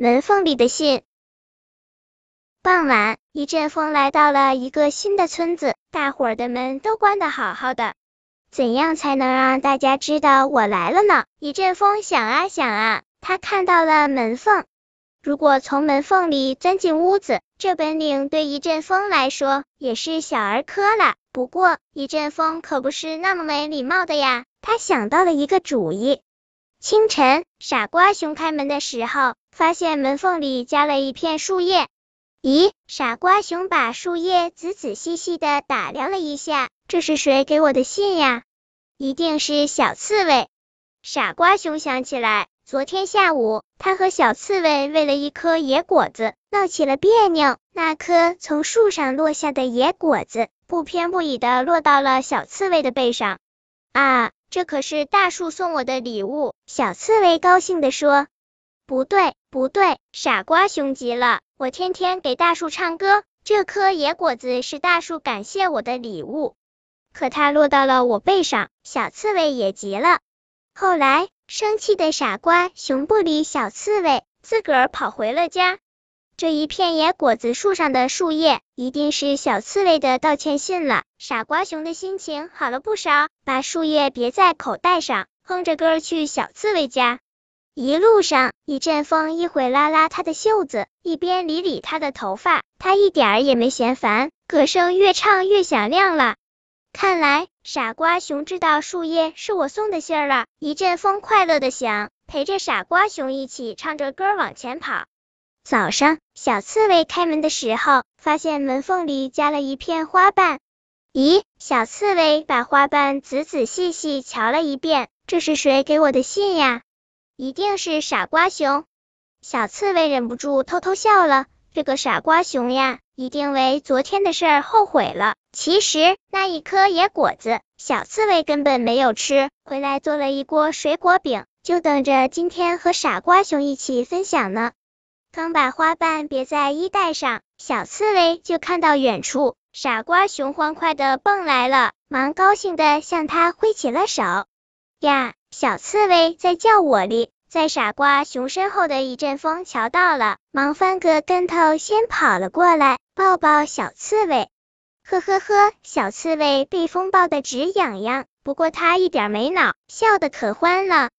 门缝里的信。傍晚，一阵风来到了一个新的村子，大伙儿的门都关得好好的。怎样才能让大家知道我来了呢？一阵风想啊想啊，他看到了门缝。如果从门缝里钻进屋子，这本领对一阵风来说也是小儿科了。不过一阵风可不是那么没礼貌的呀。他想到了一个主意。清晨，傻瓜熊开门的时候，发现门缝里夹了一片树叶。咦，傻瓜熊把树叶仔仔细细的打量了一下。这是谁给我的信呀？一定是小刺猬。傻瓜熊想起来，昨天下午他和小刺猬为了一颗野果子闹起了别扭。那颗从树上落下的野果子，不偏不倚的落到了小刺猬的背上。啊，这可是大树送我的礼物！小刺猬高兴的说。不对，不对，傻瓜熊急了。我天天给大树唱歌，这颗野果子是大树感谢我的礼物。可它落到了我背上，小刺猬也急了。后来，生气的傻瓜熊不理小刺猬，自个儿跑回了家。这一片野果子树上的树叶，一定是小刺猬的道歉信了。傻瓜熊的心情好了不少，把树叶别在口袋上，哼着歌去小刺猬家。一路上，一阵风一会拉拉他的袖子，一边理理他的头发，他一点儿也没嫌烦，歌声越唱越响亮了。看来傻瓜熊知道树叶是我送的信儿了。一阵风快乐的想，陪着傻瓜熊一起唱着歌往前跑。早上，小刺猬开门的时候，发现门缝里夹了一片花瓣。咦，小刺猬把花瓣仔仔细细瞧了一遍，这是谁给我的信呀？一定是傻瓜熊。小刺猬忍不住偷偷笑了。这个傻瓜熊呀，一定为昨天的事儿后悔了。其实那一颗野果子，小刺猬根本没有吃，回来做了一锅水果饼，就等着今天和傻瓜熊一起分享呢。刚把花瓣别在衣袋上，小刺猬就看到远处傻瓜熊欢快的蹦来了，忙高兴的向他挥起了手。呀，小刺猬在叫我哩！在傻瓜熊身后的一阵风瞧到了，忙翻个跟头，先跑了过来，抱抱小刺猬。呵呵呵，小刺猬被风抱得直痒痒，不过它一点没恼，笑得可欢了。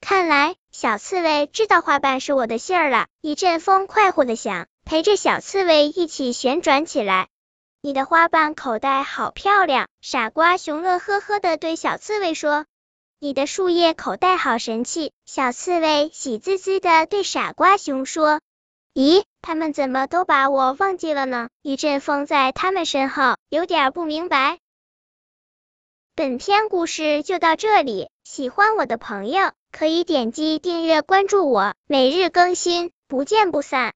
看来小刺猬知道花瓣是我的信儿了。一阵风快活的想，陪着小刺猬一起旋转起来。你的花瓣口袋好漂亮！傻瓜熊乐呵呵的对小刺猬说。你的树叶口袋好神气，小刺猬喜滋滋的对傻瓜熊说。咦，他们怎么都把我忘记了呢？一阵风在他们身后，有点不明白。本篇故事就到这里，喜欢我的朋友可以点击订阅关注我，每日更新，不见不散。